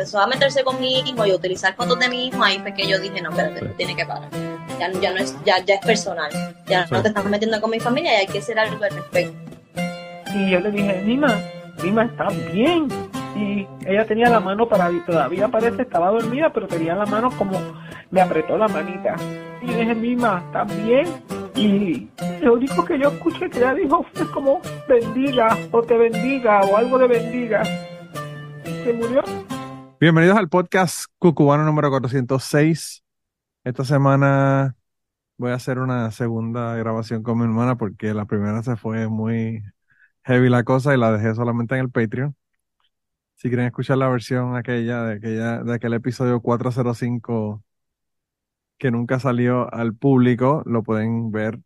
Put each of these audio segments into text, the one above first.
empezó a meterse con mi hijo y a utilizar fotos de mi hijo, ahí fue que yo dije, no, espérate, tiene que parar. Ya, ya no es, ya, ya es personal. Ya no te estás metiendo con mi familia y hay que hacer algo al respecto. Y yo le dije, Nima, Nima está bien. Y ella tenía la mano para todavía parece estaba dormida, pero tenía la mano como me apretó la manita. Y yo dije, Nima, ¿estás bien? Y lo único que yo escuché que ella dijo fue como bendiga o te bendiga o algo de bendiga. Y se murió. Bienvenidos al podcast Cucubano número 406. Esta semana voy a hacer una segunda grabación con mi hermana porque la primera se fue muy heavy la cosa y la dejé solamente en el Patreon. Si quieren escuchar la versión aquella de, aquella, de aquel episodio 405 que nunca salió al público, lo pueden ver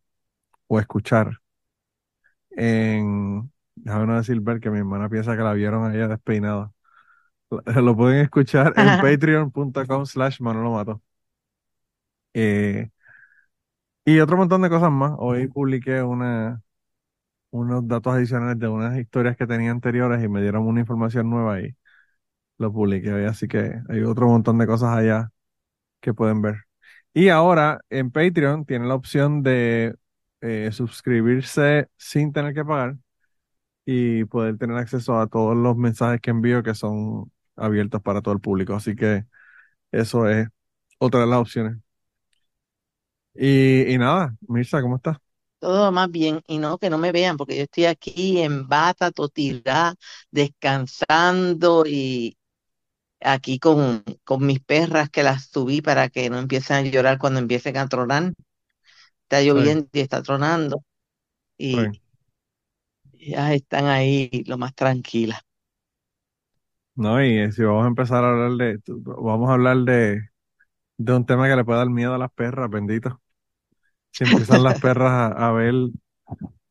o escuchar en, déjame no decir ver que mi hermana piensa que la vieron a ella despeinada. Lo, pueden escuchar en patreon.com slash Manolo Mato. Eh, y otro montón de cosas más. Hoy publiqué una, unos datos adicionales de unas historias que tenía anteriores y me dieron una información nueva y lo publiqué hoy. Así que hay otro montón de cosas allá que pueden ver. Y ahora en Patreon tienen la opción de eh, suscribirse sin tener que pagar y poder tener acceso a todos los mensajes que envío que son abiertos para todo el público. Así que eso es otra de las opciones. Y, y nada, Mirza, ¿cómo estás? Todo más bien, y no que no me vean, porque yo estoy aquí en bata, totirá, descansando y aquí con, con mis perras que las subí para que no empiecen a llorar cuando empiecen a tronar. Está Sí, lloviendo y está tronando y sí. ellas están ahí lo más tranquilas. No, y eh, si vamos a empezar a hablar de, vamos a hablar de, de un tema que le puede dar miedo a las perras, bendito. Si empiezan las perras a, a ver,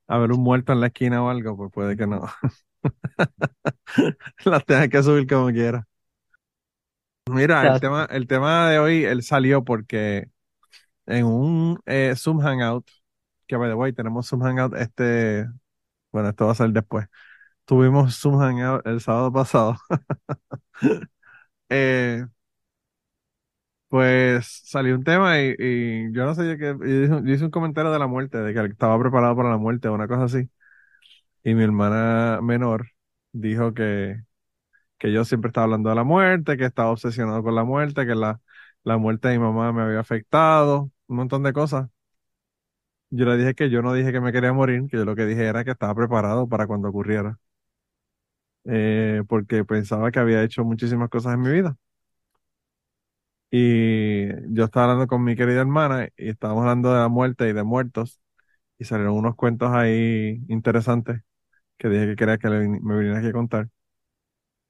a ver un muerto en la esquina o algo, pues puede que no. Las tengan que subir como quiera. Mira, el Exacto. tema, el tema de hoy, él salió porque en un eh, Zoom Hangout, que by the way, tenemos Zoom Hangout este, bueno, esto va a ser después. Tuvimos Zoom Hangout el sábado pasado. Eh, pues salió un tema y, yo no sé, yo, que, yo hice un comentario de la muerte, de que estaba preparado para la muerte o una cosa así. Y mi hermana menor dijo que, que yo siempre estaba hablando de la muerte, que estaba obsesionado con la muerte, que la, la muerte de mi mamá me había afectado, un montón de cosas. Yo le dije que yo no dije que me quería morir, que yo lo que dije era que estaba preparado para cuando ocurriera, eh, porque pensaba que había hecho muchísimas cosas en mi vida. Y yo estaba hablando con mi querida hermana y estábamos hablando de la muerte y de muertos y salieron unos cuentos ahí interesantes que dije que quería que me vinieras aquí a contar.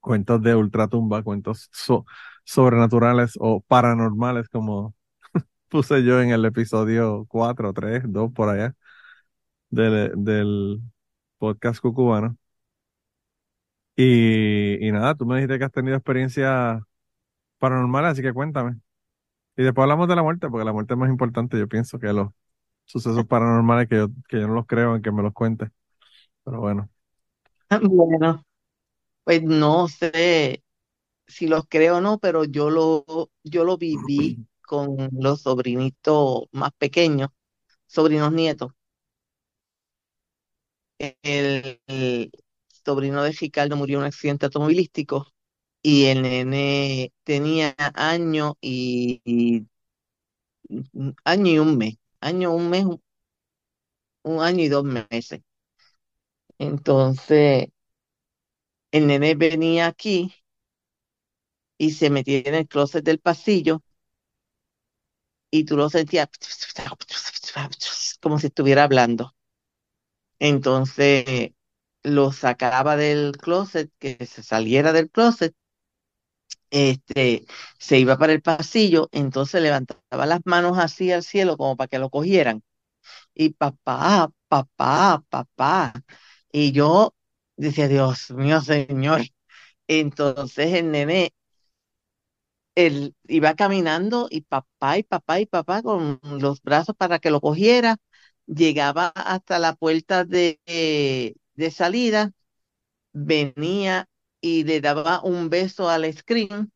Cuentos de ultratumba, cuentos so- sobrenaturales o paranormales como puse yo en el episodio 4, 3, 2 por allá del, del podcast cucubano. Y, y nada, tú me dijiste que has tenido experiencias paranormales, así que cuéntame. Y después hablamos de la muerte, porque la muerte es más importante, yo pienso, que los sucesos paranormales que yo, que yo no los creo en que me los cuente. Pero bueno, Bueno, pues no sé si los creo o no, pero yo lo, yo lo viví con los sobrinitos más pequeños, sobrinos nietos. El sobrino de Ricardo murió en un accidente automovilístico y el nene tenía año y, un año y un mes, año, un mes, un, un año y dos meses. Entonces, el nene venía aquí y se metía en el closet del pasillo y tú lo sentías como si estuviera hablando. Entonces, lo sacaba del closet, que se saliera del closet este, se iba para el pasillo, entonces levantaba las manos así al cielo como para que lo cogieran. Y papá, papá, papá. Y yo decía, Dios mío, Señor. Entonces el nene, él iba caminando y papá y papá y papá con los brazos para que lo cogiera. Llegaba hasta la puerta de, de salida venía y le daba un beso al screen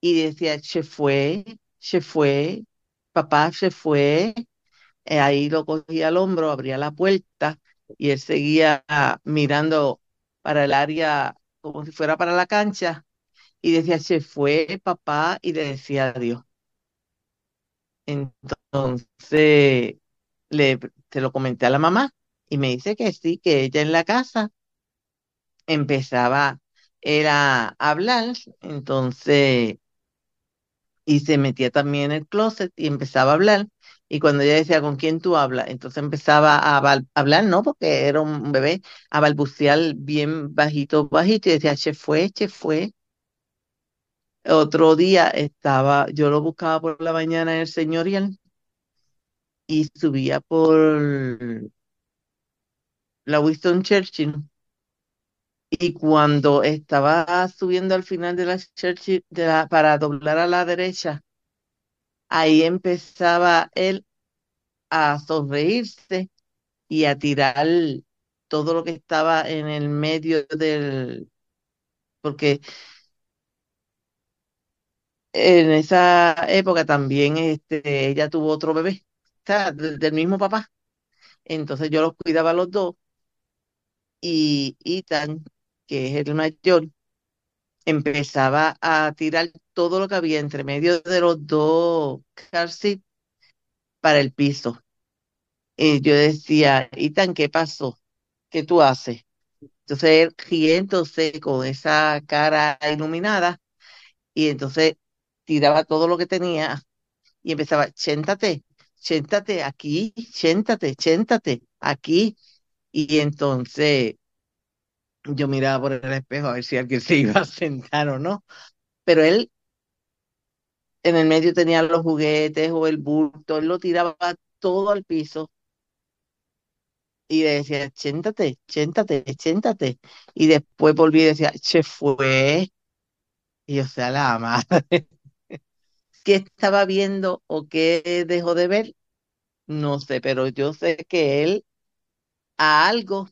y decía, se fue, se fue, papá se fue. Eh, ahí lo cogía al hombro, abría la puerta y él seguía mirando para el área como si fuera para la cancha y decía, se fue papá y le decía adiós. Entonces, le, se lo comenté a la mamá y me dice que sí, que ella en la casa empezaba era a hablar, entonces, y se metía también en el closet y empezaba a hablar. Y cuando ella decía, ¿con quién tú hablas? Entonces empezaba a hablar, no, porque era un bebé, a balbucear bien bajito, bajito, y decía, che fue, che fue. Otro día estaba, yo lo buscaba por la mañana en el señorial y subía por la Winston Churchill. Y cuando estaba subiendo al final de la Churchill para doblar a la derecha, ahí empezaba él a sonreírse y a tirar todo lo que estaba en el medio del, porque en esa época también este, ella tuvo otro bebé, o sea, del, mismo papá. Entonces yo los cuidaba los dos y Ethan, que es el mayor, empezaba a tirar todo lo que había entre medio de los dos car para el piso. Y yo decía, Ethan, ¿qué pasó? ¿Qué tú haces? Entonces él riéndose con esa cara iluminada y entonces tiraba todo lo que tenía y empezaba, siéntate, siéntate aquí, siéntate, siéntate aquí. Y entonces yo miraba por el espejo a ver si alguien se iba a sentar o no. Pero él en el medio tenía los juguetes o el bulto, él lo tiraba todo al piso y decía, siéntate, siéntate, siéntate. Y después volví y decía, se fue. Y o sea, la madre. ¿Qué estaba viendo o qué dejó de ver? No sé, pero yo sé que él a algo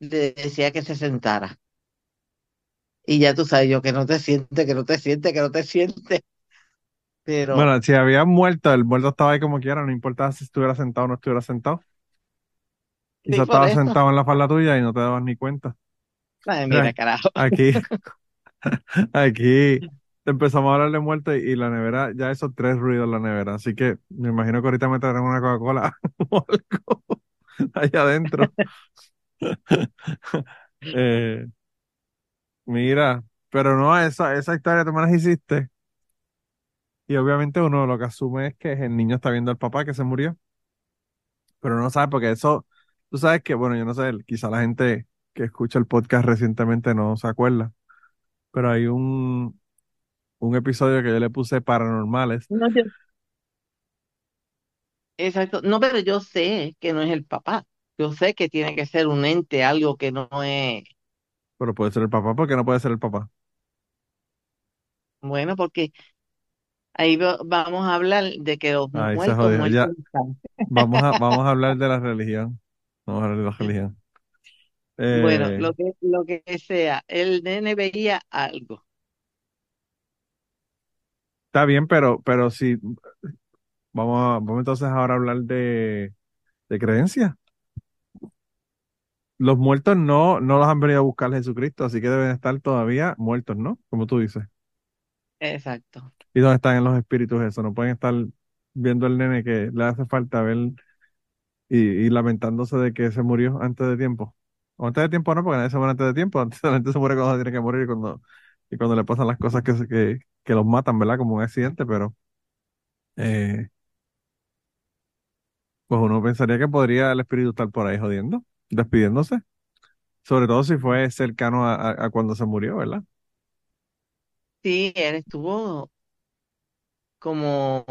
le decía que se sentara. Y ya tú sabes, yo que no te sientes, que no te sientes, que no te sientes. Pero, Bueno, si había muerto, el muerto estaba ahí como quiera, no importaba si estuviera sentado o no estuviera sentado. Quizás estaba eso. sentado en la falda tuya y no te dabas ni cuenta. Ay, Mira, mira, carajo. aquí, aquí empezamos a hablar de muerte y la nevera, ya esos tres ruidos en la nevera. Así que me imagino que ahorita me traerán una Coca-Cola o algo allá adentro. Eh, mira, pero no, esa, esa historia tú me las hiciste. Y obviamente uno lo que asume es que el niño está viendo al papá que se murió. Pero no sabe porque eso, tú sabes que, bueno, yo no sé, quizá la gente que escucha el podcast recientemente no se acuerda. Pero hay un, un episodio que yo le puse paranormales. No, yo- exacto. No, pero yo sé que no es el papá. Yo sé que tiene que ser un ente, algo que no es Pero puede ser el papá, porque no puede ser el papá. bueno, porque ahí va- vamos a hablar de que los Ahí se muertos, jodió. muertos Ya, están. vamos a, vamos a hablar de la religión. Vamos a hablar de la religión. Bueno, Eh, lo que, lo que sea, el nene veía algo. está bien, pero, pero si vamos a, vamos entonces ahora a hablar de, de creencias. Los muertos no, no los han venido a buscar Jesucristo, así que deben estar todavía muertos, ¿no? Como tú dices. Exacto. ¿Y dónde están en los espíritus eso? No pueden estar viendo al nene que le hace falta ver y, y lamentándose de que se murió antes de tiempo. O antes de tiempo no, porque nadie se muere antes de tiempo. Antes, la gente se muere cuando tiene que morir y cuando, y cuando le pasan las cosas que, que, que los matan, ¿verdad? Como un accidente, pero eh, pues uno pensaría que podría el espíritu estar por ahí jodiendo, despidiéndose. Sobre todo si fue cercano a, a- a cuando se murió, ¿verdad? Sí, él estuvo como,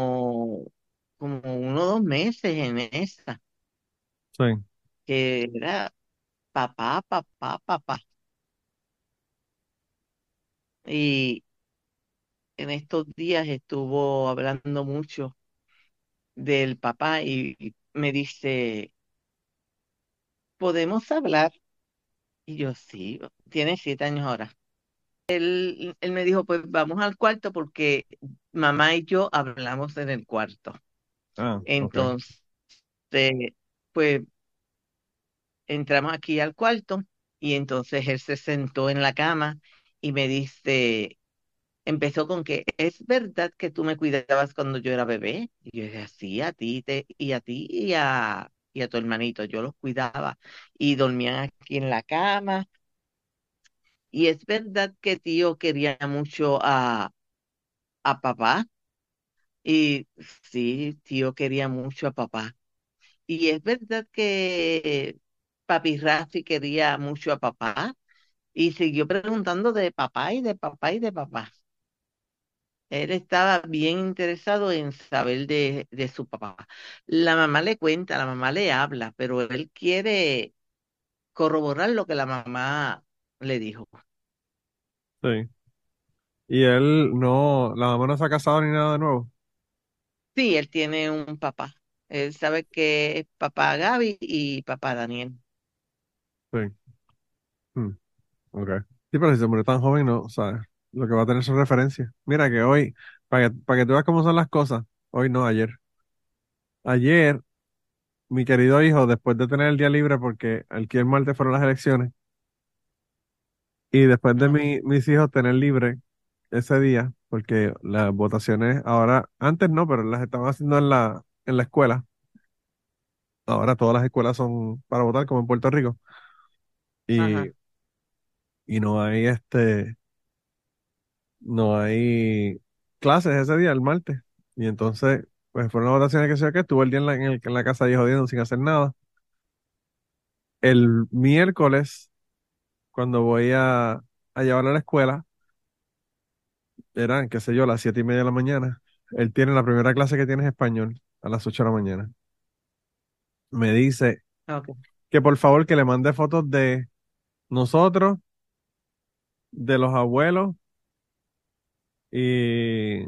como uno o dos meses en esa, Sí. que era papá, papá, papá. Y en estos días estuvo hablando mucho del papá y me dice, ¿podemos hablar? Y yo, sí, tiene siete años ahora. Él, él me dijo, pues vamos al cuarto porque mamá y yo hablamos en el cuarto. Ah. Entonces, pues entramos aquí al cuarto y entonces él se sentó en la cama y me dice, empezó con que, ¿es verdad que tú me cuidabas cuando yo era bebé? Y yo dije, sí, a ti te, y a ti y a, y a tu hermanito, yo los cuidaba y dormían aquí en la cama. Y es verdad que tío quería mucho a, a papá. Y sí, tío quería mucho a papá. Y es verdad que papi Rafi quería mucho a papá. Y siguió preguntando de papá y de papá y de papá. Él estaba bien interesado en saber de, de su papá. La mamá le cuenta, la mamá le habla, pero él quiere corroborar lo que la mamá le dijo. Sí. Y él no, la mamá no se ha casado ni nada de nuevo. Sí, él tiene un papá. Él sabe que es papá Gaby y papá Daniel. Sí. Hmm, ok. Sí, pero si se murió tan joven, no, ¿sabes? Lo que va a tener son referencias. Mira que hoy, para que, para que tú veas cómo son las cosas, hoy no, ayer. Ayer, mi querido hijo, después de tener el día libre, porque aquí el martes fueron las elecciones, y después de mi- mis hijos tener libre ese día, porque las votaciones ahora, antes no, pero las estaban haciendo en la, en la escuela. Ahora todas las escuelas son para votar, como en Puerto Rico. Ajá. Y, y no hay este, no hay clases ese día, el martes. Y entonces, pues fueron las votaciones que sé que estuve el día en la, en el- en la casa ahí jodiendo sin hacer nada. El miércoles, cuando voy a, a llevarlo a la escuela, eran, qué sé yo, las siete y media de la mañana. Él tiene la primera clase que tiene es español, a las ocho de la mañana. Me dice Ok. que por favor que le mande fotos de nosotros, de los abuelos y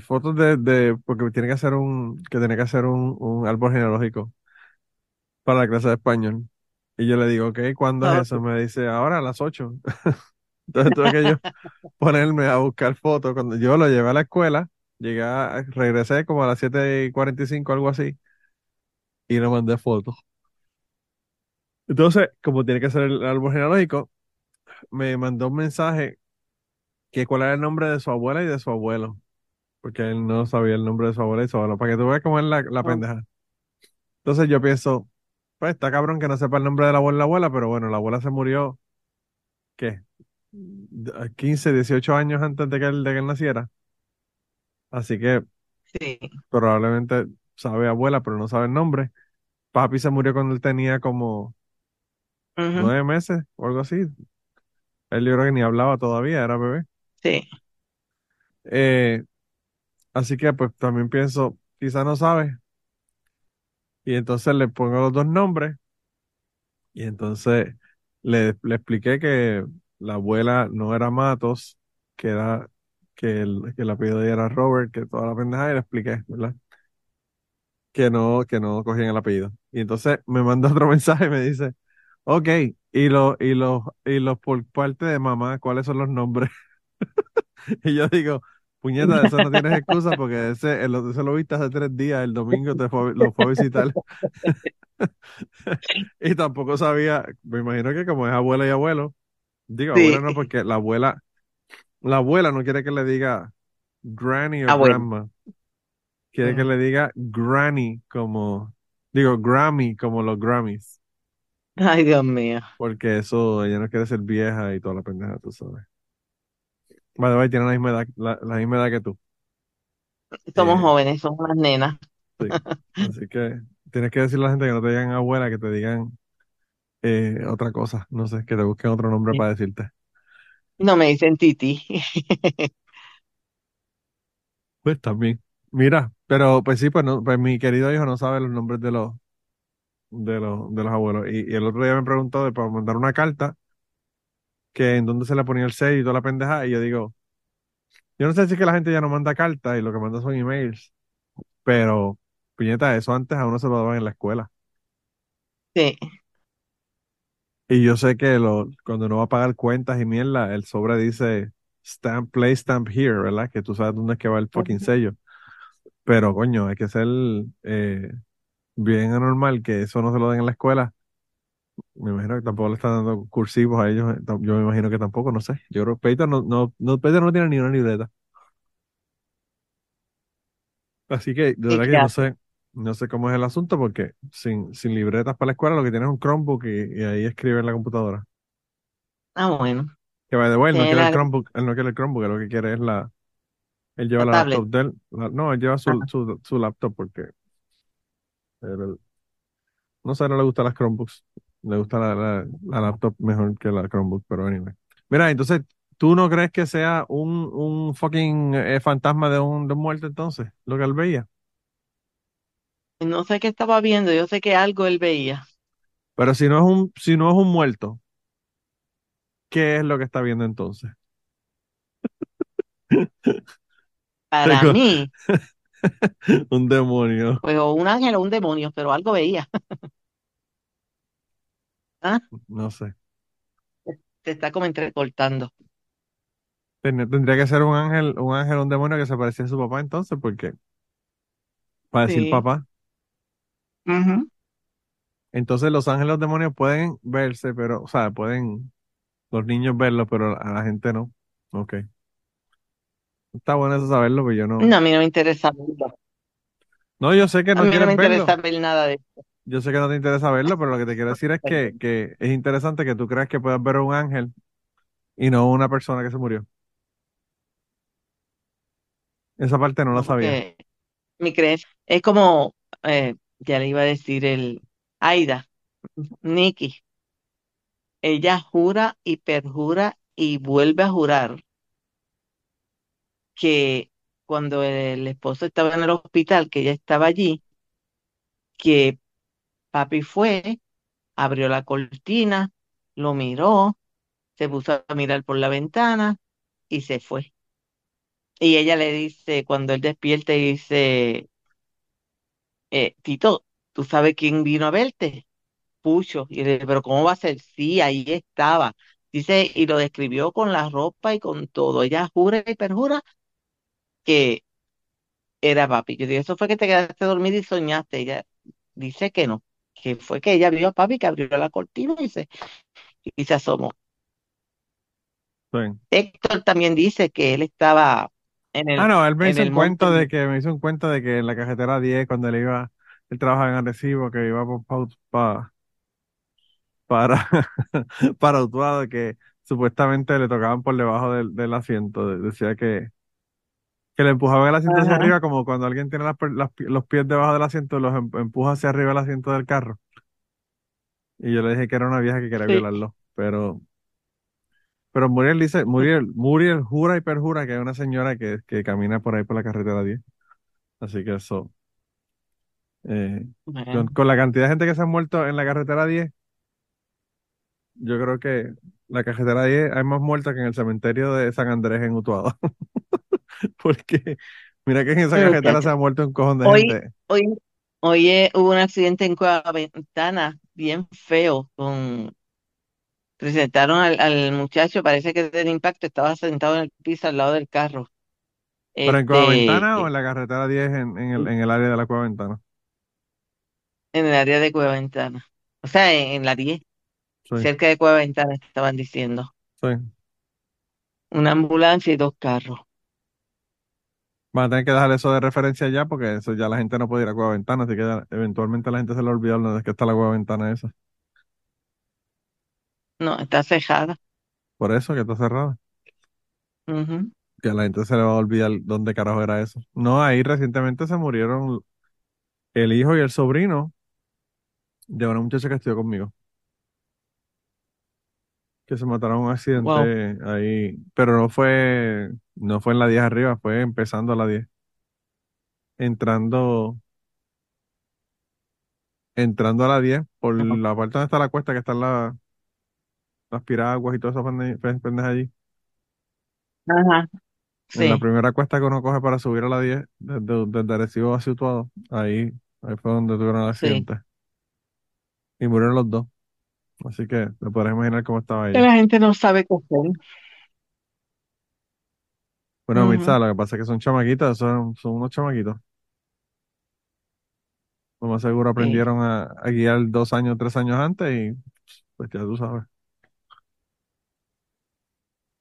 fotos de, de porque tiene que hacer un, que tiene que hacer un, un árbol genealógico para la clase de español. Y yo le digo, ok, ¿cuándo es eso? Ok. Me dice, ahora a las ocho. Entonces tuve que yo ponerme a buscar fotos. Cuando yo lo llevé a la escuela, llegué a, regresé como a las siete y cuarenta y cinco, algo así, y le mandé fotos. Entonces, como tiene que ser el árbol genealógico, me mandó un mensaje que cuál era el nombre de su abuela y de su abuelo, porque él no sabía el nombre de su abuela y su abuelo, para que tú veas cómo es la, la pendeja. Entonces yo pienso, pues está cabrón que no sepa el nombre de la abuela y la abuela, pero bueno, la abuela se murió, ¿qué? De- 15, 18 años antes de que él, de que él naciera. Así que Sí. probablemente sabe abuela, pero no sabe el nombre. Papi se murió cuando él tenía como Ujú. nueve meses o algo así. Él yo creo que ni hablaba todavía, era bebé. Sí. Eh, así que pues también pienso, quizá no sabe. Y entonces le pongo los dos nombres y entonces le, le expliqué que la abuela no era Matos, que era que el, que el apellido de ella era Robert, que toda la pendeja y le expliqué, ¿verdad? Que no, que no cogían el apellido. Y entonces me manda otro mensaje y me dice, ok, y los, y los, y los por parte de mamá, ¿cuáles son los nombres? Y yo digo, puñeta, eso no tienes excusa porque ese, el, ese lo viste hace tres días, el domingo te fue, lo fue a visitar. Y tampoco sabía, me imagino que como es abuela y abuelo, digo abuela no, porque la abuela, la abuela no quiere que le diga granny o grandma, quiere que le diga granny como, digo Grammy como los Grammys, Ay, Dios mío. porque eso, ella no quiere ser vieja y toda la pendeja, tú sabes. By the way, tiene la misma edad, la, la misma edad que tú. Somos Eh, jóvenes, somos unas nenas. sí. Así que tienes que decirle a la gente que no te digan abuela, que te digan eh, otra cosa, no sé, que te busquen otro nombre para decirte. No me dicen Titi. Pues también. Mira, pero pues sí, pues, no, pues mi querido hijo no sabe los nombres de los, de los, de los abuelos. Y, y el otro día me preguntó de, para mandar una carta, que en dónde se le ponía el sello y toda la pendeja, y yo digo, yo no sé si es que la gente ya no manda cartas y lo que manda son emails, pero, piñeta, eso antes a uno se lo daban en la escuela. Sí. Y yo sé que lo, cuando uno va a pagar cuentas y mierda, el sobre dice stamp, play stamp here, ¿verdad? Que tú sabes dónde es que va el fucking sello. Pero coño, hay que ser eh, bien anormal que eso no se lo den en la escuela. Me imagino que tampoco le están dando cursivos a ellos. eh, Yo me imagino que tampoco, no sé. Yo creo que Peyton no, no, no, Peyton no tiene ni una libreta. Así que, de ¿Y verdad que no sé, no sé cómo es el asunto porque sin, sin libretas para la escuela lo que tiene es un Chromebook y, y ahí escribe en la computadora. Ah, bueno, Que the way, él no tiene quiere el Chromebook, él no quiere el Chromebook, él lo que quiere es la, él lleva la laptop de él, la- no, él lleva su, su laptop porque él- no sé, no le gustan las Chromebooks, le gusta la, la, la laptop mejor que la Chromebook, pero anyway. Mira, entonces, ¿tú no crees que sea un, un fucking eh, fantasma de un, de un muerto entonces, lo que él veía? No sé qué estaba viendo, yo sé que algo él veía. Pero si no es un, si no es un muerto, ¿qué es lo que está viendo entonces? Para Tengo mí, un demonio, pues o un ángel o un demonio, pero algo veía. ¿Ah? no sé. Se está como entrecortando. Ten- Tendría que ser un ángel, un ángel, un demonio que se parecía a su papá entonces, porque para decir Sí. papá. Ujú. Entonces los ángeles y los demonios pueden verse, pero, o sea, pueden los niños verlo, pero a la gente no. Ok. Está bueno eso saberlo, pero yo no. No, a mí no me interesa verlo. No, yo sé que A no mí no quieres me interesa ver nada de eso. Yo sé que no te interesa verlo, pero lo que te quiero decir es que, que es interesante que tú creas que puedas ver a un ángel y no una persona que se murió. Esa parte no la sabía. porque mi creencia es como, eh, ya le iba a decir el Aida, Nikki. Ella jura y perjura y vuelve a jurar que cuando el esposo estaba en el hospital, que ella estaba allí, que papi fue, abrió la cortina, lo miró, se puso a mirar por la ventana y se fue. Y ella le dice, cuando él despierta, dice, eh, Tito, ¿tú sabes quién vino a verte? Pucho. Y le dice, pero ¿cómo va a ser? Sí, ahí estaba. Dice, y lo describió con la ropa y con todo. Ella jura y perjura que era papi. Yo digo, eso fue que te quedaste dormida y soñaste. Ella dice que no, que fue que ella vio a papi que abrió la cortina y se, y se asomó. Héctor también dice que él estaba en Ah, el, no, él me hizo un cuento monte. de que, me hizo un cuento de que en la carretera 10, cuando él iba, él trabajaba en Arecibo, que iba por, pa- pa- para, para Utuado, que supuestamente le tocaban por debajo del, del asiento. De- Decía que, que le empujaban el asiento hacia arriba, como cuando alguien tiene las las los pies debajo del asiento, los em- empuja hacia arriba el asiento del carro. Y yo le dije que era una vieja que quería sí. violarlo. Pero, pero Muriel dice, Muriel, Muriel jura y perjura que hay una señora que, que camina por ahí por la carretera 10. Así que eso. Eh, con, con la cantidad de gente que se ha muerto en la carretera 10, yo creo que la carretera 10 hay más muertos que en el cementerio de San Andrés en Utuado. Porque mira que en esa carretera se ha muerto un cojón de hoy, gente. hoy, hoy eh, hubo un accidente en Cueva Ventana bien feo con presentaron al, al muchacho, parece que del impacto estaba sentado en el piso al lado del carro. ¿Pero en Cueva Este, Ventana o en la carretera 10 en, en el, en el área de la Cueva Ventana? en el área de Cueva Ventana. O sea, en, en la 10, Sí, cerca de Cueva Ventana estaban diciendo. sí. Una ambulancia y dos carros. Van a tener que dejar eso de referencia ya porque eso ya la gente no puede ir a Cueva Ventana, así que ya eventualmente la gente se le olvida dónde es que está la Cueva Ventana esa. No, está cejada. Por eso que está cerrada. Ujú. Que a la gente se le va a olvidar dónde carajo era eso. No, ahí recientemente se murieron el hijo y el sobrino de una muchacha que estudió conmigo. Que se mataron en un Wow. accidente ahí. Pero no fue, no fue en la 10 arriba, fue empezando a la 10. Entrando, entrando a la 10 por la parte donde está la cuesta, que están la- las piraguas y todas esas pende- pe- pendejas allí. Ajá. En la Sí. primera cuesta que uno coge para subir a la 10, desde, desde Arecibo a Situado, ahí, ahí fue donde tuvieron el Sí. accidente. Y murieron los dos. Así que te podrás imaginar cómo estaba Que ella. la gente no sabe qué hacer. Bueno, Ujú. Mirza, lo que pasa es que son chamaquitos, son, son unos chamaquitos. Lo más seguro Sí. aprendieron a, a guiar dos años, tres años antes y pues ya tú sabes.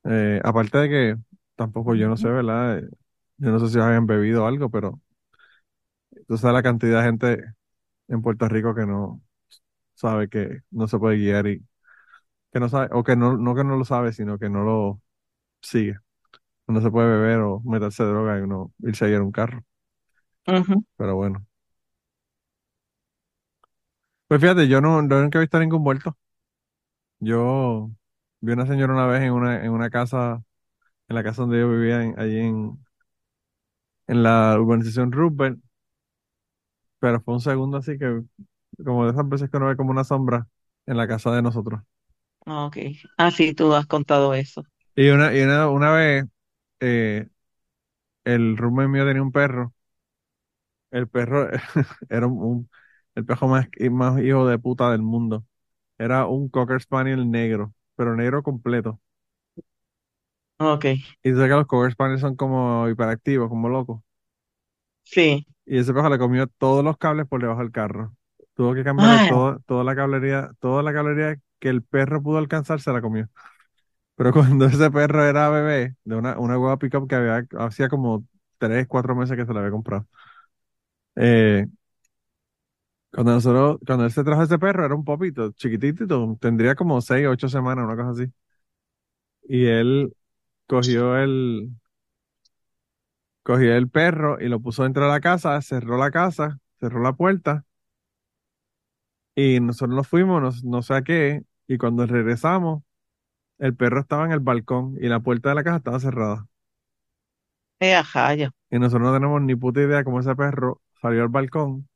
Eh, aparte de que tampoco yo no sé, ¿verdad? Eh, Yo no sé si habían bebido algo, pero tú sabes la cantidad de gente en Puerto Rico que no sabe que no se puede guiar y que no sabe, o que no, no que no lo sabe, sino que no lo sigue. No se puede beber o meterse droga y uno irse a guiar un carro. Ujú. Pero bueno. Pues fíjate, yo no, nunca he visto ningún muerto. Yo vi una señora una vez en una, en una casa, en la casa donde yo vivía, en, allí en, en la urbanización Roosevelt, pero fue un segundo así que, como de esas veces que uno ve como una sombra en la casa de nosotros. Ok. Ah, sí, tú has contado eso. Y una, y una, una vez, eh, el roommate mío tenía un perro. El perro era un, un- el perro más, más hijo de puta del mundo. Era un Cocker Spaniel negro, pero negro completo. Ok. Y tú sabes que los Cocker Spaniels son como hiperactivos, como locos. Sí. Y ese perro le comió todos los cables por debajo del carro. Tuvo que cambiar todo, toda la cablería, toda la cablería que el perro pudo alcanzar, se la comió. Pero cuando ese perro era bebé, de una, una hueva pickup que había, hacía como tres, cuatro meses que se la había comprado. Eh, cuando nosotros, cuando él se trajo ese perro, era un popito, chiquitito, tendría como seis, ocho semanas, una cosa así. Y él cogió el, cogió el perro y lo puso dentro de la casa, cerró la casa, cerró la puerta y nosotros nos fuimos, no, no sé a qué, y cuando regresamos, el perro estaba en el balcón y la puerta de la casa estaba cerrada. eh, ajá, ya. Y nosotros no tenemos ni puta idea cómo ese perro salió al balcón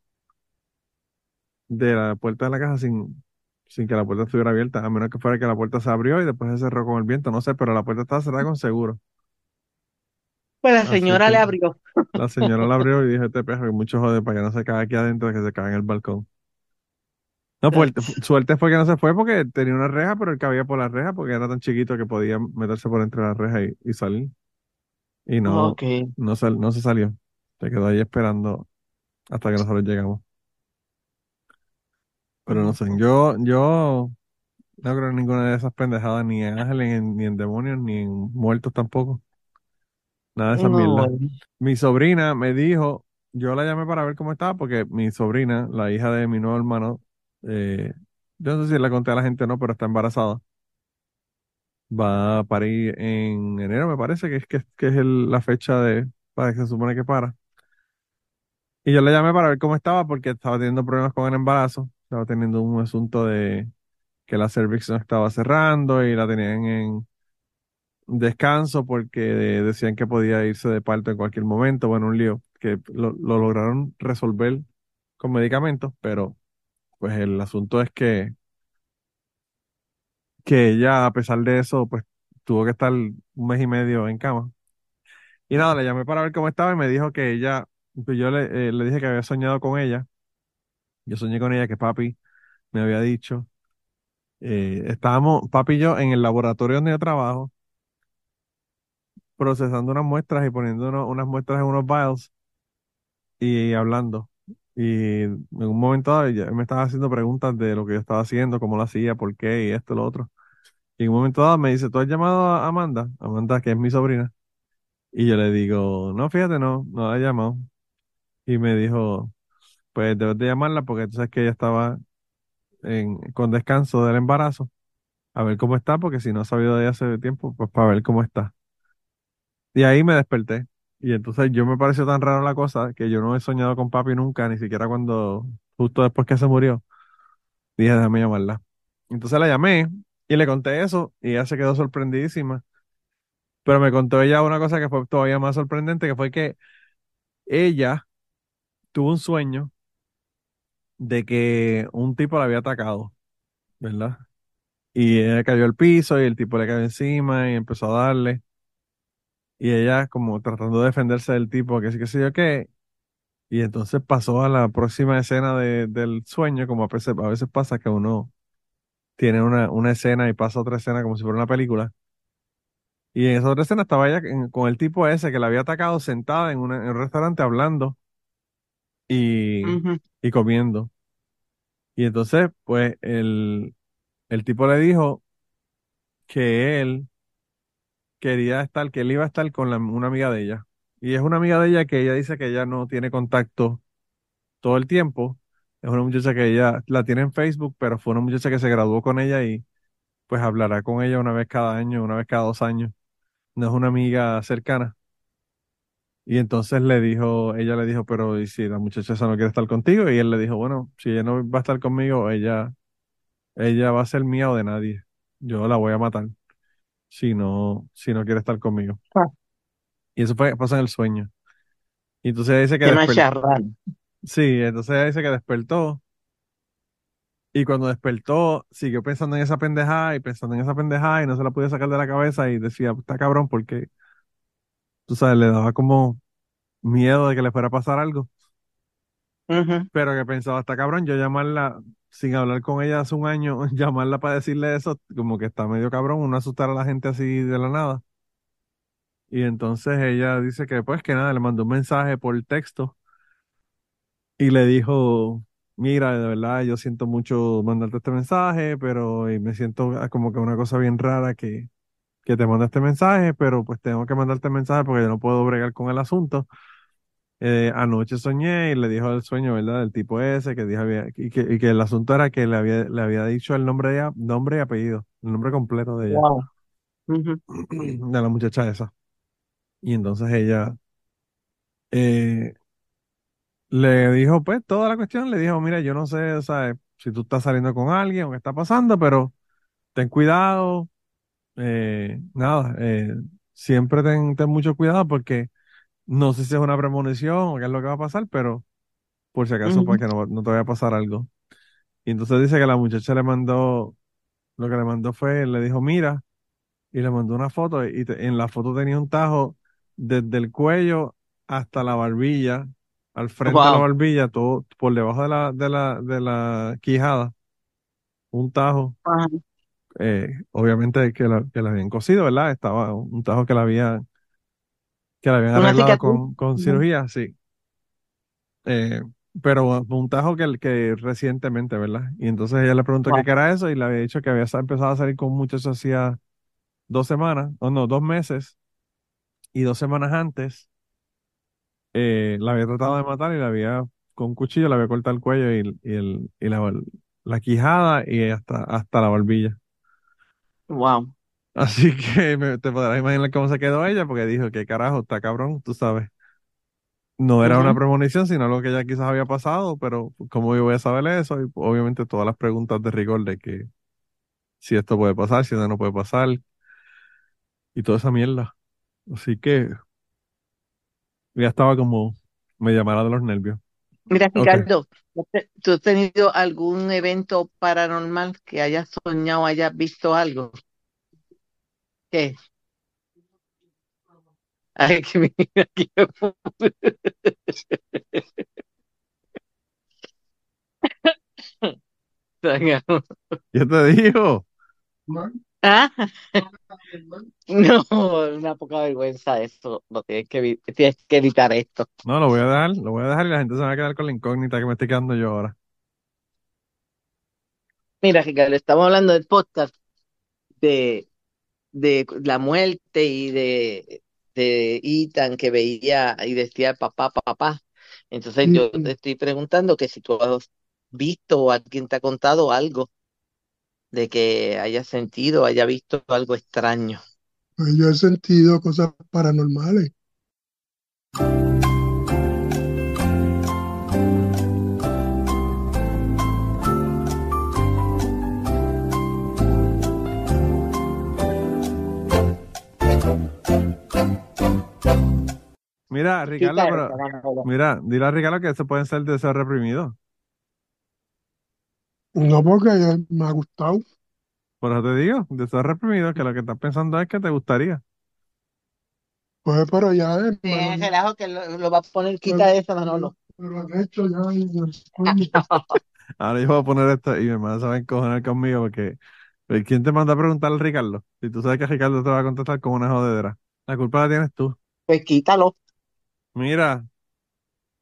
de la puerta de la casa sin, sin que la puerta estuviera abierta, a menos que fuera que la puerta se abrió y después se cerró con el viento, no sé, pero la puerta estaba cerrada con seguro. Pues la Así señora que le abrió. la señora la abrió y dijo, este perro que mucho jode para que no se caiga aquí adentro, que se caiga en el balcón. No, pues suerte fue que no se fue porque tenía una reja, pero él cabía por la reja porque era tan chiquito que podía meterse por entre la reja y, y salir. Y no, Ok. no, sal- no se salió. Se quedó ahí esperando hasta que nosotros llegamos. Pero no sé, yo, yo no creo en ninguna de esas pendejadas, ni en ángeles, ni en demonios, ni en muertos tampoco. Nada de esas No, mierdas. bueno. Mi sobrina me dijo, yo la llamé para ver cómo estaba, porque mi sobrina, la hija de mi nuevo hermano, eh, yo no sé si le conté a la gente o no, pero está embarazada. Va a parir en enero, me parece que es, que, es la fecha de, para que se supone que para. Y yo le llamé para ver cómo estaba, porque estaba teniendo problemas con el embarazo. Estaba teniendo un asunto de que la cervix no estaba cerrando y la tenían en descanso porque decían que podía irse de parto en cualquier momento. Bueno, un lío que lo lograron resolver con medicamentos, pero pues el asunto es que, que ella, a pesar de eso, pues tuvo que estar un mes y medio en cama. Y nada, le llamé para ver cómo estaba y me dijo que ella, pues yo le, eh, le dije que había soñado con ella. Yo soñé con ella que papi me había dicho. eh, estábamos, papi y yo, en el laboratorio donde yo trabajo, procesando unas muestras y poniendo unas muestras en unos vials y hablando. Y en un momento dado ella me estaba haciendo preguntas de lo que yo estaba haciendo, cómo lo hacía, por qué y esto lo otro. Y en un momento dado me dice, ¿tú has llamado a Amanda? Amanda, que es mi sobrina. Y yo le digo, no, fíjate, no, no la he llamado. Y me dijo, pues debes de llamarla porque tú sabes que ella estaba en, con descanso del embarazo. A ver cómo está, porque si no ha sabido de ella hace tiempo, pues para ver cómo está. Y ahí me desperté. Y entonces yo me pareció tan raro la cosa que yo no he soñado con papi nunca, ni siquiera cuando, justo después que se murió, dije, déjame llamarla. Entonces la llamé y le conté eso y ella se quedó sorprendidísima. Pero me contó ella una cosa que fue todavía más sorprendente, que fue que ella tuvo un sueño de que un tipo la había atacado, ¿verdad? Y ella cayó al piso y el tipo le cayó encima y empezó a darle. Y ella como tratando de defenderse del tipo, que sí, que sé yo qué. Y entonces pasó a la próxima escena de- del sueño, como a veces, a veces pasa que uno tiene una, una escena y pasa otra escena como si fuera una película. Y en esa otra escena estaba ella con el tipo ese que la había atacado sentada en, una- en un restaurante hablando y, y comiendo. Y entonces, pues, el, el tipo le dijo que él quería estar, que él iba a estar con la- una amiga de ella. Y es una amiga de ella que ella dice que ella no tiene contacto todo el tiempo. Es una muchacha que ella la tiene en Facebook, pero fue una muchacha que se graduó con ella y pues hablará con ella una vez cada año, una vez cada dos años. No es una amiga cercana. Y entonces le dijo, ella le dijo, pero ¿y si la muchacha esa no quiere estar contigo? Y él le dijo, bueno, si ella no va a estar conmigo, ella, ella va a ser mía o de nadie. Yo la voy a matar si no, si no quiere estar conmigo. Ah. Y eso pasó en el sueño. Y entonces ella dice que despertó. Sí, entonces ella dice que despertó. Y cuando despertó, siguió pensando en esa pendejada y pensando en esa pendejada y no se la podía sacar de la cabeza y decía, está cabrón, porque, tú sabes, le daba como miedo de que le fuera a pasar algo. Pero que pensaba, está cabrón, yo llamarla sin hablar con ella hace un año, llamarla para decirle eso, como que está medio cabrón, uno asustar a la gente así de la nada. Y entonces ella dice que pues que nada, le mandó un mensaje por texto y le dijo, mira, de verdad, yo siento mucho mandarte este mensaje, pero y me siento ah, como que una cosa bien rara que, que te mande este mensaje, pero pues tengo que mandarte el mensaje porque yo no puedo bregar con el asunto. Eh, anoche soñé y le dijo el sueño, ¿verdad? Del tipo ese que dijo había, y, que, y que el asunto era que le había, le había dicho el nombre, de nombre y apellido, el nombre completo de ella, Wow. De la muchacha esa. Y entonces ella eh, le dijo, pues, toda la cuestión, le dijo, mira, yo no sé, si tú estás saliendo con alguien o qué está pasando, pero ten cuidado, eh, nada, siempre ten, ten mucho cuidado porque no sé si es una premonición o qué es lo que va a pasar, pero por si acaso, para Ujú. que no, no te vaya a pasar algo. Y entonces dice que la muchacha le mandó, lo que le mandó fue, le dijo, mira, y le mandó una foto, y te- en la foto tenía un tajo desde el cuello hasta la barbilla, al frente de la barbilla, todo por debajo de la, de la, de la quijada, un tajo, eh, obviamente que la, que la habían cosido, ¿verdad? Estaba un tajo que la había, que la habían arreglado con, con cirugía, sí. Eh, pero un tajo que, que recientemente, ¿verdad? Y entonces ella le preguntó qué Wow. era eso y le había dicho que había empezado a salir con muchachos hacía dos semanas, o no, dos meses, y dos semanas antes eh, la había tratado de matar y la había, con un cuchillo, le había cortado el cuello y, y, el, y la, la quijada y hasta, hasta la barbilla. Wow. Así que me- te podrás imaginar cómo se quedó ella, porque dijo, qué carajo, está cabrón, tú sabes. No era una Ujú. premonición, sino algo que ya quizás había pasado, pero ¿cómo yo voy a saber eso? Y obviamente todas las preguntas de rigor de que si esto puede pasar, si esto no puede pasar, y toda esa mierda. Así que ya estaba como me llamara de los nervios. Mira, Ok. Ricardo, ¿tú te- ¿tú has tenido algún evento paranormal que hayas soñado, hayas visto algo? ¿Qué? Ay, que qué Yo te digo, ¿Ah? No, una poca vergüenza eso. No tienes que, tienes que evitar esto. no, lo voy a dejar, lo voy a dejar y la gente se va a quedar con la incógnita que me estoy quedando yo ahora. Mira, Ricardo, estamos hablando del podcast de, de la muerte y de, de Ethan que veía y decía papá, papá. Entonces yo te estoy preguntando que si tú has visto o alguien te ha contado algo de que haya sentido, haya visto algo extraño. Pues yo he sentido cosas paranormales. Mira, Ricardo, pero, mira, dile a Ricardo que eso pueden ser deseos reprimidos. No porque me ha gustado. Por eso te digo, deseos reprimidos, que lo que estás pensando es que te gustaría. Pues, pero ya es, Sí, lo- relajo que lo, lo va a poner, quita eso, Manolo. han hecho ya. Ahora yo voy a poner esto y mi hermana se va a encojonar conmigo porque pues, ¿quién te manda a preguntarle a Ricardo? Si tú sabes que Ricardo te va a contestar con una jodedera. La culpa la tienes tú. Pues quítalo, Mira,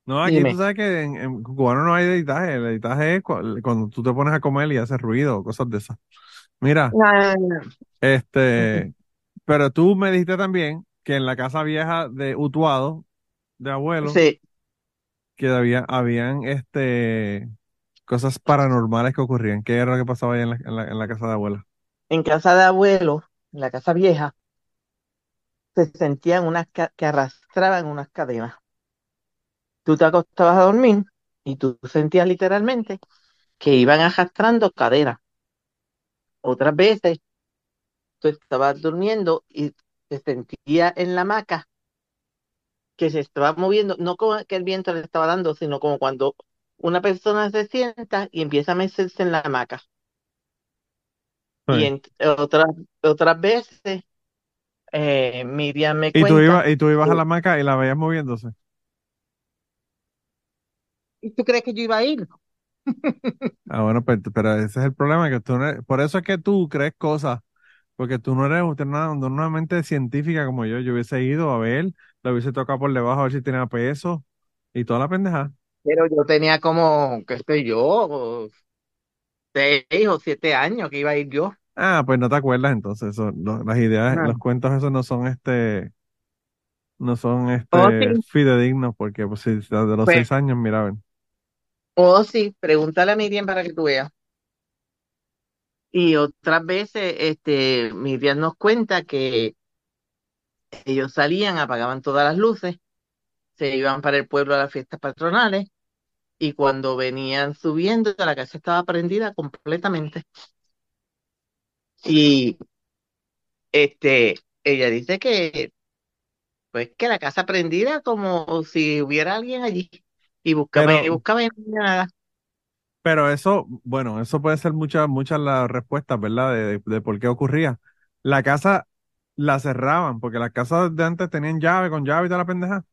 no, aquí dime. tú sabes que en, en cubano no hay editaje. El editaje es cu- cuando tú te pones a comer y haces ruido, cosas de esas. Mira, Ah, este, pero tú me dijiste también que en la casa vieja de Utuado, de abuelo, Sí, que había, habían este cosas paranormales que ocurrían. ¿Qué era lo que pasaba ahí en la, en la, en la casa de abuela? en casa de abuelo, en la casa vieja, se sentían unas ca- que arrastraban unas cadenas. Tú te acostabas a dormir y tú sentías literalmente que iban arrastrando cadenas. Otras veces tú estabas durmiendo y te sentías en la hamaca que se estaba moviendo, no como que el viento le estaba dando, sino como cuando una persona se sienta y empieza a mecerse en la hamaca. Y en otras, otras veces, eh, Miriam me Y tú cuenta, ibas, y tú ibas a la hamaca y la veías moviéndose. ¿y tú crees que yo iba a ir? Ah, bueno, pero, pero ese es el problema, que tú no eres- por eso es que tú crees cosas, porque tú no eres usted no, no una mente científica como yo. Yo hubiese ido a ver, lo hubiese tocado por debajo a ver si tenía peso y toda la pendeja. Pero yo tenía como, qué sé yo, seis o siete años que iba a ir yo. Ah, pues no te acuerdas entonces, eso, lo- las ideas, Ah. los cuentos esos no son este, no son Oh, este sí, fidedignos, porque pues si de los pues, seis años, mira, ven. oh, sí, pregúntale a Miriam para que tú veas. Y otras veces, este, Miriam nos cuenta que ellos salían, apagaban todas las luces, se iban para el pueblo a las fiestas patronales y cuando venían subiendo, la casa estaba prendida completamente. Y este, ella dice que, pues, que la casa prendida como si hubiera alguien allí y buscaba y Pero, buscaba y no nada. pero eso, bueno, eso puede ser muchas, muchas las respuestas, ¿verdad? De, de, de por qué ocurría. La casa la cerraban, porque las casas de antes tenían llave, con llave y toda la pendeja.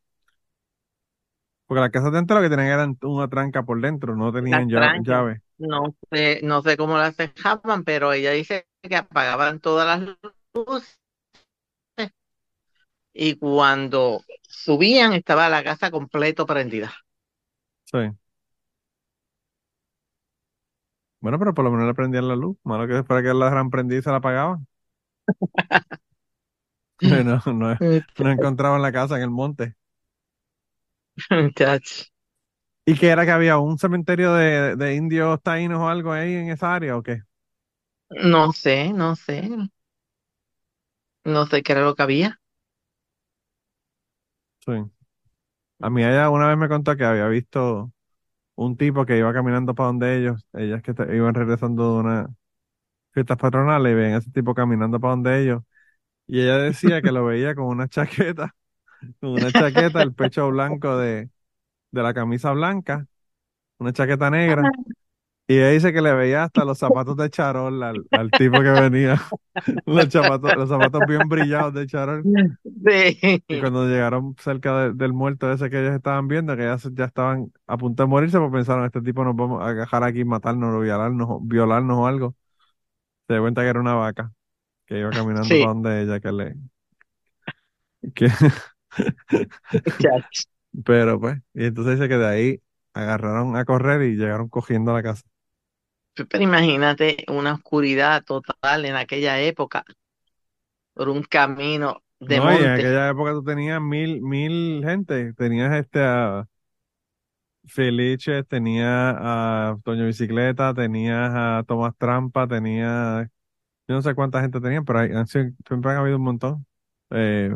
Porque las casas de antes lo que tenían era una tranca por dentro, no tenían llave. llave. No sé, no sé cómo las dejaban, pero ella dice que apagaban todas las luces y cuando subían estaba la casa completo prendida. Sí. Bueno, pero por lo menos le prendían la luz. Malo que después que la dejaran prendida y se la apagaban. No, no, no encontraban la casa en el monte. Muchacho. ¿Y qué era que había un cementerio de, de indios taínos o algo ahí en esa área o qué? No sé, no sé, no sé qué era lo que había. Sí. A mí ella una vez me contó que había visto un tipo que iba caminando para donde ellos, ellas que te- iban regresando de una fiestas patronales y ven a ese tipo caminando para donde ellos. Y ella decía que lo veía con una chaqueta, con una chaqueta, el pecho blanco de, de la camisa blanca, una chaqueta negra. Y ella dice que le veía hasta los zapatos de charol al, al tipo que venía, los zapatos, los zapatos bien brillados de charol. Sí. Y cuando llegaron cerca de- del muerto ese que ellos estaban viendo, que ya, ya estaban a punto de morirse, pues pensaron, este tipo nos vamos a agarrar aquí, matarnos o violarnos, o- violarnos o algo. Se dio cuenta que era una vaca que iba caminando Sí, para donde ella, que le... Que. pero pues, y entonces dice que de ahí agarraron a correr y llegaron cogiendo a la casa. Pero imagínate una oscuridad total en aquella época por un camino de No, y en monte. aquella época tú tenías mil, mil gente. Tenías este a Felice, tenías a Toño Bicicleta, tenías a Tomás Trampa, tenías, yo no sé cuánta gente tenían, pero hay, siempre han habido un montón. Eh,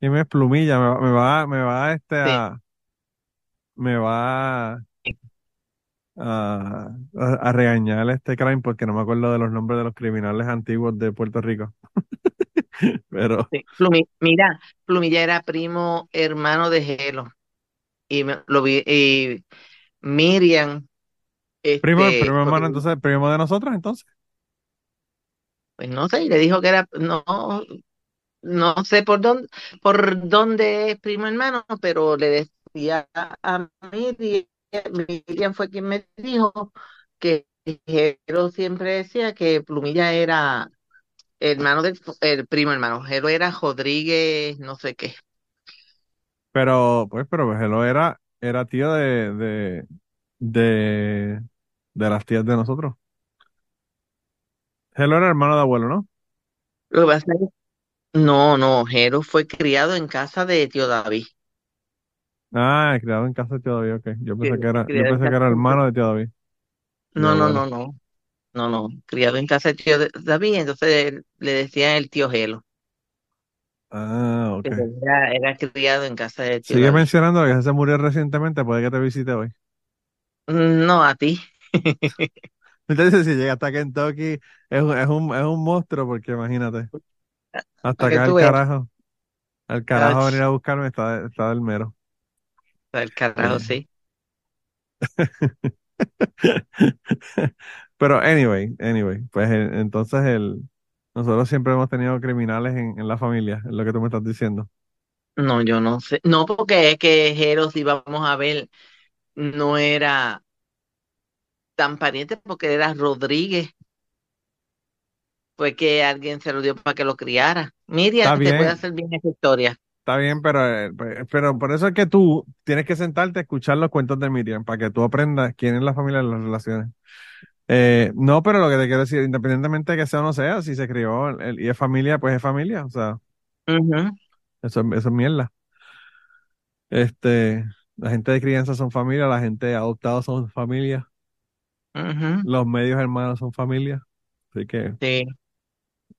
y me es Plumilla, me va, me va, me va este Sí, a, me va a, a, a regañar este crime porque no me acuerdo de los nombres de los criminales antiguos de Puerto Rico. Pero, sí. Plumi- mira, Plumilla era primo hermano de Gelo. Y me- lo vi, y Miriam, primo, este, primo hermano, entonces, primo de nosotros, entonces. pues no sé, y le dijo que era, no, no sé por dónde, por dónde es primo hermano, pero le decía a Miriam Miriam fue quien me dijo que Jero siempre decía que Plumilla era hermano del el primo hermano. Jero era Rodríguez, no sé qué. Pero, pues, pero Hello era, era tío de, de, de, de las tías de nosotros. Hello era hermano de abuelo, ¿no? Lo que pasa es- no, no, Jero fue criado en casa de tío David. Ah, criado en casa de tío David, ok. Yo pensé que era, yo criado en pensé que casa era de- hermano de tío David. No, no, abuelo. no, no, no, no, criado en casa de tío de- David, entonces le decían el tío Jelo. Ah, ok. Pero era, era criado en casa de tío Sigue David. mencionando que se murió recientemente, puede que te visite hoy. No, a ti. Entonces, si llega hasta Kentucky, es un, es un, es un monstruo, porque imagínate, hasta acá el carajo, al carajo venir a buscarme está, está del mero. el carajo, sí. Pero anyway, anyway, pues entonces el, nosotros siempre hemos tenido criminales en, en la familia, es lo que tú me estás diciendo. No, yo no sé. No, porque es que Jero, si vamos a ver, no era tan pariente porque era Rodríguez. Fue que alguien se lo dio para que lo criara. Miriam, te puede hacer bien esa historia. está bien, pero, eh, pe- pero por eso es que tú tienes que sentarte a escuchar los cuentos de Miriam, para que tú aprendas quién es la familia en las relaciones. Eh, no, pero lo que te quiero decir, independientemente de que sea o no sea, si se crió y es familia, pues es familia, o sea, eso, es- eso es mierda. Este, la gente de crianza son familia, la gente adoptada son familia, los medios hermanos son familia, así que sí,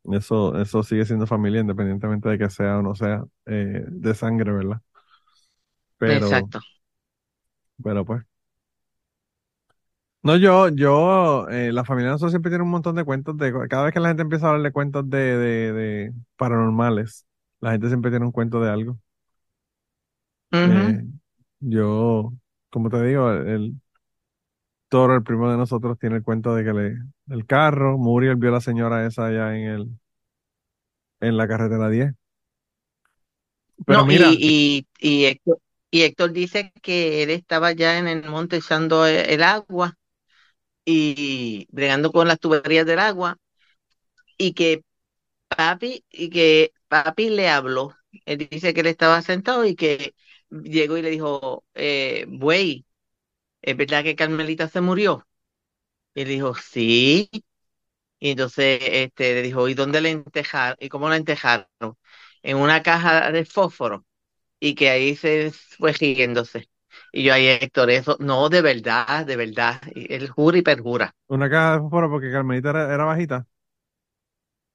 eso, eso sigue siendo familia independientemente de que sea o no sea eh, de sangre, ¿verdad? Pero, exacto. pero pues. No, yo, yo, eh, la familia de nosotros siempre tiene un montón de cuentos de, cada vez que la gente empieza a hablar de cuentos de, de, de paranormales, la gente siempre tiene un cuento de algo. Ujú. Eh, yo, como te digo, el, el Toro, el primo de nosotros, tiene el cuento de que le, el carro, Muriel vio a la señora esa allá en el, en la carretera 10. Pero No, mira, y, y, y Héctor, y Héctor dice que él estaba ya en el monte echando e- el agua y bregando con las tuberías del agua y que papi, y que papi le habló. Él dice que él estaba sentado y que llegó y le dijo, eh, güey, ¿es verdad que Carmelita se murió? Y él dijo, sí. Y entonces este, le dijo, ¿y dónde la entejaron? ¿Y cómo la entejaron? En una caja de fósforo. Y que ahí se fue riéndose. Y yo ahí, Héctor, eso, no, de verdad, de verdad. Y él jura y perjura. una caja de fósforo porque Carmelita era, era bajita.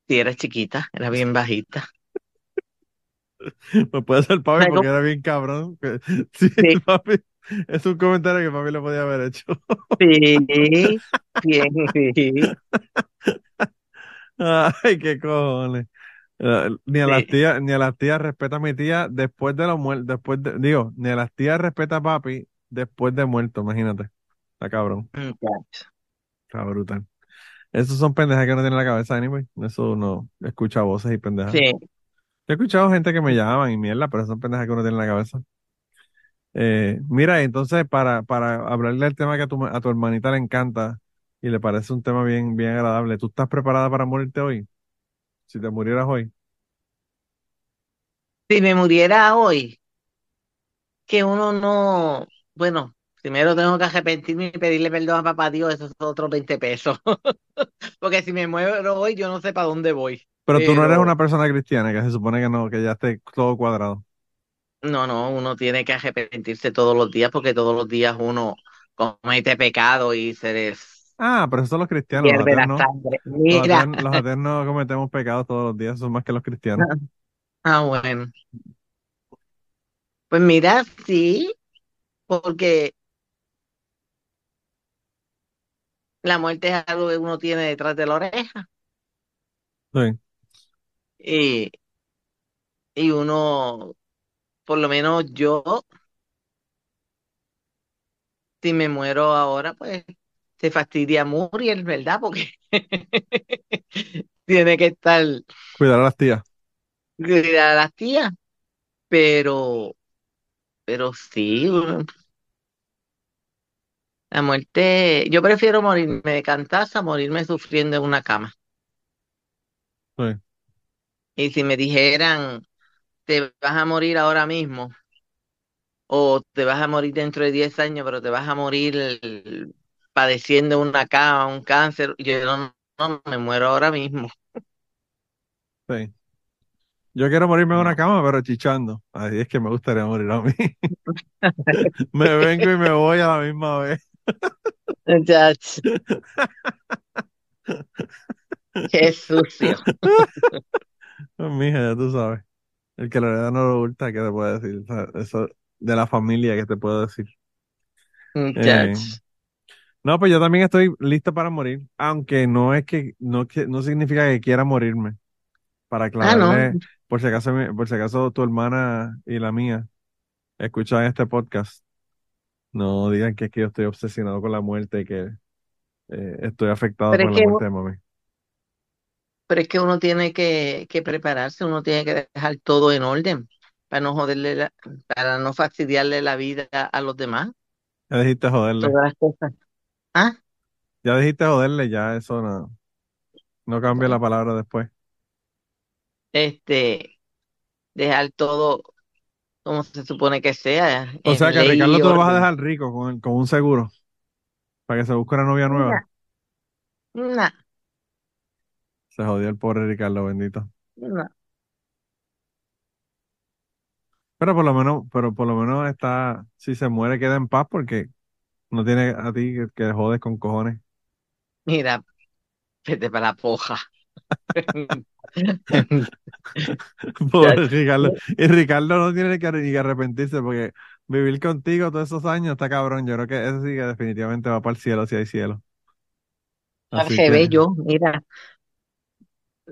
Si era chiquita, era bien bajita. Pues puede ser papi porque era bien cabrón. Sí, Sí, papi. Es un comentario que papi le podía haber hecho. sí, bien, sí, Ay, qué cojones. Eh, Ni a las sí. tías, ni a las tías respeta a mi tía después de la muerte, después de, digo, ni a las tías respeta a papi después de muerto, imagínate. Está cabrón, Muchacho. está brutal. Esos son pendejas que no tienen la cabeza, anyway. Eso no escucha voces y pendejas. Sí, Yo he escuchado gente que me llaman y mierda, pero son pendejas que uno tiene en la cabeza. Eh, mira, entonces, para, para hablarle del tema que a tu, a tu hermanita le encanta y le parece un tema bien, bien agradable, ¿tú estás preparada para morirte hoy? Si te murieras hoy. si me muriera hoy, que uno no, bueno, primero tengo que arrepentirme y pedirle perdón a papá Dios, esos son otros 20 pesos. Porque si me muero hoy, yo no sé para dónde voy. Pero tú no eres una persona cristiana, que se supone que no, que ya esté todo cuadrado. No, no, uno tiene que arrepentirse todos los días porque todos los días uno comete pecado y se les Ah, pero esos son los cristianos, los sangre. Los ateos, los no cometemos pecados todos los días, son más que los cristianos. ah, bueno. Pues mira, sí, porque la muerte es algo que uno tiene detrás de la oreja Sí. y, y uno, por lo menos yo, si me muero ahora, pues se fastidia Muriel, ¿verdad? Porque tiene que estar Cuidar a las tías. cuidar a las tías, pero, pero sí, La muerte, yo prefiero morirme de cantaza a morirme sufriendo en una cama. Sí. Y si me dijeran, te vas a morir ahora mismo, o te vas a morir dentro de 10 años, pero te vas a morir el- padeciendo una cama, un cáncer, yo no, no, me muero ahora mismo. Sí. Yo quiero morirme en una cama, pero chichando. Así es que me gustaría morir a mí. Me vengo y me voy a la misma vez. Qué sucio. Mija, ya tú sabes. El que lo hereda no lo hurta, ¿qué te puedo decir? O sea, eso de la familia, ¿qué te puedo decir? Eh, no, pues yo también estoy listo para morir, aunque no es que, no, que- no significa que quiera morirme. Para Ah, no. aclararle, por si acaso, mi- por si acaso tu hermana y la mía escuchan este podcast, no digan que es que yo estoy obsesionado con la muerte y que eh, estoy afectado Pero por es la que, muerte de mami. Pero es que uno tiene que, que prepararse, uno tiene que dejar todo en orden para no joderle la- para no fastidiarle la vida a los demás, Ya dijiste joderle, todas las cosas. Ah, ya dijiste joderle, ya eso no, no cambia la palabra después. este, dejar todo como se supone que sea, O en sea que a ley Ricardo y tú lo vas a orden. dejar rico con, con un seguro para que se busque una novia nueva. Nah, nah, Se jodió el pobre Ricardo, bendito. Pero por lo menos, pero por lo menos está, si se muere queda en paz porque no tiene a ti que, que jodes con cojones. Mira, vete para la poja. Pobre Ricardo. Y Ricardo no tiene que, ni que arrepentirse porque vivir contigo todos esos años está cabrón. Yo creo que ese sí que definitivamente va para el cielo si hay cielo. Así que, yo, mira,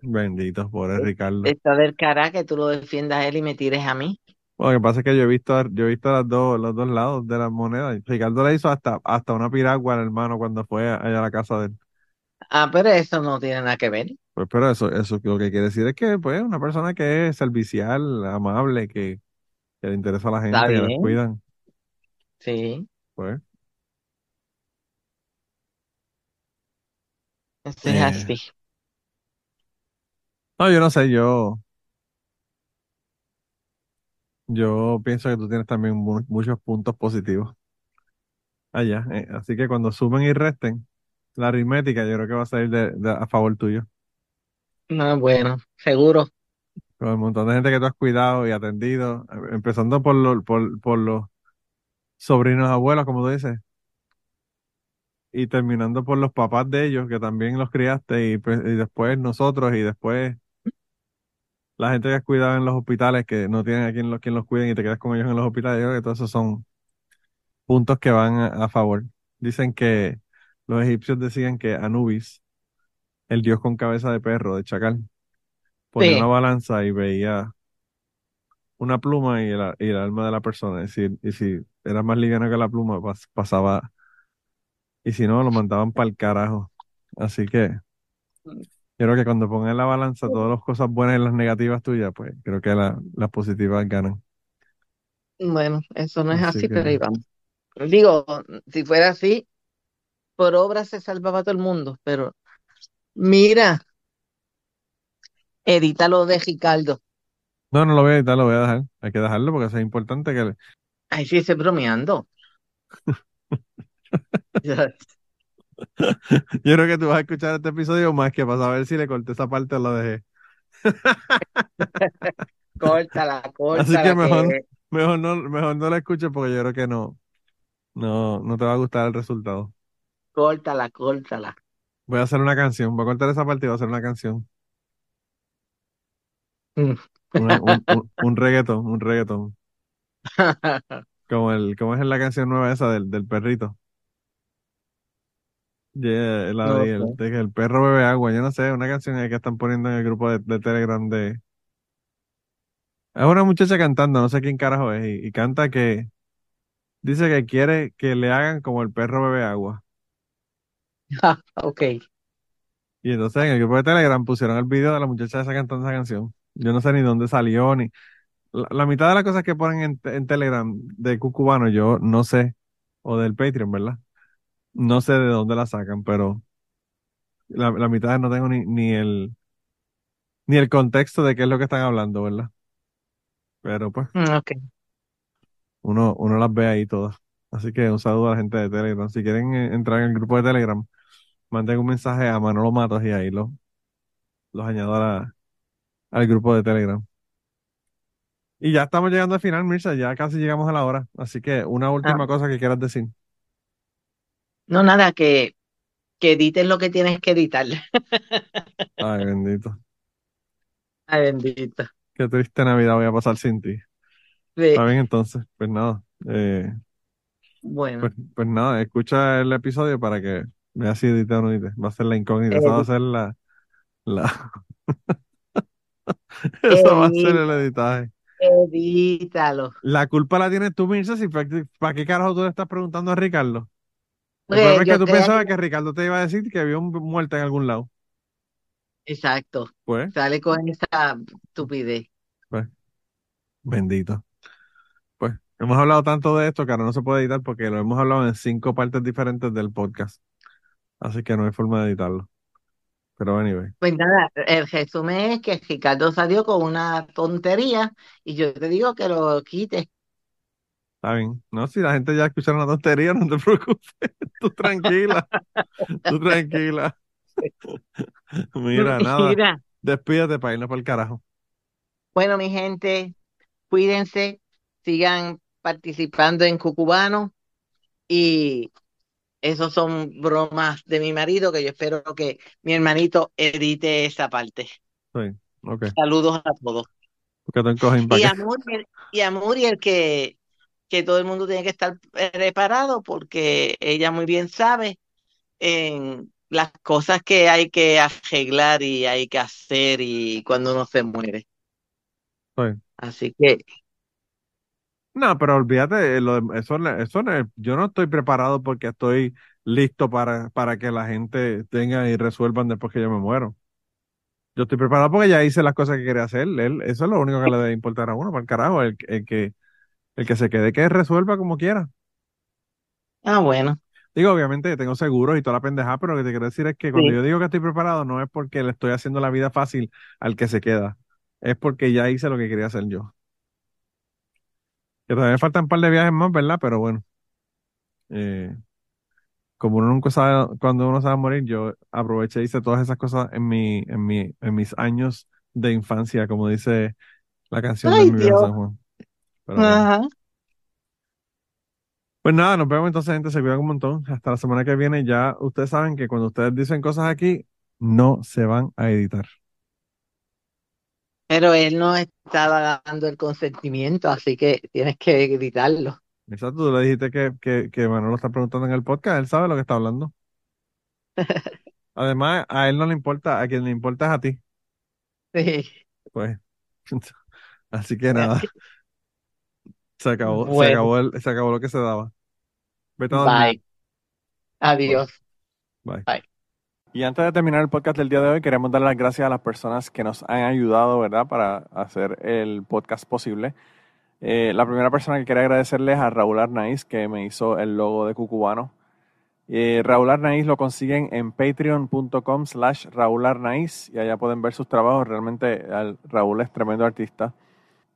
bendito, pobre Ricardo. está del cara que tú lo defiendas a él y me tires a mí. Bueno, lo que pasa es que yo he visto, yo he visto las dos, los dos lados de la moneda. Ricardo le hizo hasta, hasta una piragua al hermano cuando fue allá a la casa de él. Ah, pero eso no tiene nada que ver. Pues, pero eso, eso lo que quiere decir es que, pues, una persona que es servicial, amable, que, que le interesa a la gente, que la cuidan, sí, pues, eso es eh, así. No, yo no sé, yo, yo pienso que tú tienes también mu- muchos puntos positivos allá, eh, así que cuando sumen y resten, la aritmética yo creo que va a salir de, de- a favor tuyo, No, bueno, seguro. con el montón de gente que tú has cuidado y atendido, eh, empezando por los, por, por los sobrinos abuelos, como tú dices, y terminando por los papás de ellos, que también los criaste, y, pues, y después nosotros, y después la gente que has cuidado en los hospitales, que no tienen a quien los, quien los cuiden y te quedas con ellos en los hospitales, yo creo que todos esos son puntos que van a, a favor. Dicen que los egipcios decían que Anubis, el dios con cabeza de perro, de chacal, ponía una balanza y veía una pluma y el, y el alma de la persona, y si, y si era más liviana que la pluma, pas- pasaba, y si no, lo mandaban para el carajo. Así que... Yo creo que cuando pongan en la balanza todas las cosas buenas y las negativas tuyas, pues creo que la- las positivas ganan. bueno, eso no es Así así, pero ahí vamos. Digo, si fuera así, por obra se salvaba todo el mundo, pero mira, edita lo de Ricardo. no, no lo voy a editar, lo voy a dejar. Hay que dejarlo porque eso es importante que... Ay, sí, estoy bromeando. Yo creo que tú vas a escuchar este episodio más que para saber si le corté esa parte o lo dejé. Córtala, Así que córtala, mejor, que mejor no, mejor no la escuches porque yo creo que no, no, no te va a gustar el resultado. córtala, córtala. Voy a hacer una canción, voy a cortar esa parte y voy a hacer una canción. Mm. Una- un, un, un reggaetón, un reggaetón. Como el, como es en la canción nueva esa del, del perrito. Yeah, la No de, el, de que el perro bebe agua. Yo no sé, una canción que están poniendo en el grupo de, de Telegram de... Es una muchacha cantando, no sé quién carajo es, y, y canta que dice que quiere que le hagan como el perro bebe agua. Ah, ok. Y entonces en el grupo de Telegram pusieron el video de la muchacha esa cantando esa canción. Yo no sé ni dónde salió, ni... La, la mitad de las cosas que ponen en, en Telegram de Cucubano, yo no sé, o del Patreon, ¿verdad? No sé de dónde la sacan, pero la, la mitad no tengo ni, ni el ni el contexto de qué es lo que están hablando, ¿verdad? Pero pues Mm, Ok. uno, uno las ve ahí todas. Así que un saludo a la gente de Telegram. Si quieren eh, entrar en el grupo de Telegram, manden un mensaje a Manolo Matos y ahí los, los añado a la- al grupo de Telegram. Y ya estamos llegando al final, Mirza, ya casi llegamos a la hora. Así que una última Ah, cosa que quieras decir. No, nada, que, que edites lo que tienes que editar. Ay, bendito. Ay, bendito. Qué triste Navidad voy a pasar sin ti. Sí, Está bien entonces, pues nada. Eh, bueno, pues, pues nada, escucha el episodio para que veas si edita o no edita. Va a ser la incógnita, esa va a ser la, la, esa va a ser el editaje. edítalo. La culpa la tienes tú, Mirza, si fue- ¿para qué carajo tú le estás preguntando a Ricardo? El Pues problema es que yo tú pensabas que... que Ricardo te iba a decir que había un muerto en algún lado. Exacto. Pues, Sale con esa estupidez. pues, bendito. Pues, hemos hablado tanto de esto que ahora no se puede editar porque lo hemos hablado en cinco partes diferentes del podcast. Así que no hay forma de editarlo. Pero anyway, Pues nada, el resumen es que Ricardo salió con una tontería y yo te digo que lo quites. Está bien. No, si la gente ya escucharon la tontería, no te preocupes. Tú tranquila, tú tranquila. Mira, nada, Mira, despídete para irnos para el carajo. bueno, mi gente, cuídense, sigan participando en Cucubano y esos son bromas de mi marido que yo espero que mi hermanito edite esa parte. Sí, ok. Saludos a todos. Porque te encogen Y para a qué. Muriel, y a Muriel que, que todo el mundo tiene que estar preparado porque ella muy bien sabe en las cosas que hay que arreglar y hay que hacer y cuando uno se muere. Sí. Así que No, pero olvídate, eh, lo eso, eso yo no estoy preparado porque estoy listo para, para que la gente tenga y resuelvan después que yo me muero. Yo estoy preparado porque ya hice las cosas que quería hacer. Él, eso es lo único que le debe importar a uno, para el carajo, el, el que, el que se quede, que resuelva como quiera. Ah, bueno, Digo, obviamente tengo seguros y toda la pendejada, pero lo que te quiero decir es que cuando sí. yo digo que estoy preparado, no es porque le estoy haciendo la vida fácil al que se queda, es porque ya hice lo que quería hacer yo. Que todavía me faltan un par de viajes más, ¿verdad? Pero bueno, eh, como uno nunca sabe cuándo uno a morir, yo aproveché y hice todas esas cosas en mi, en mi, en mis años de infancia, como dice la canción de Mi. San Juan. Pero bueno. Ajá. Pues nada, nos vemos entonces, gente. Se cuidan un montón. Hasta la semana que viene. Ya ustedes saben que cuando ustedes dicen cosas aquí, no se van a editar. Pero él no estaba dando el consentimiento, así que tienes que gritarlo. Exacto, tú le dijiste que, que, que Manolo está preguntando en el podcast. Él sabe lo que está hablando. Además, a él no le importa, a quien le importa es a ti. Sí. Pues, así que nada, se acabó, se acabó el, se acabó lo que se daba. Vete a dormir. bye. Adiós. Bye. Bye. Y antes de terminar el podcast del día de hoy, queremos dar las gracias a las personas que nos han ayudado, ¿verdad?, para hacer el podcast posible. Eh, la primera persona que quería agradecerles a Raúl Arnaiz, que me hizo el logo de Cucubano. Eh, Raúl Arnaiz lo consiguen en patreon.com slash Raúl Arnaiz y allá pueden ver sus trabajos. Realmente al- Raúl es tremendo artista.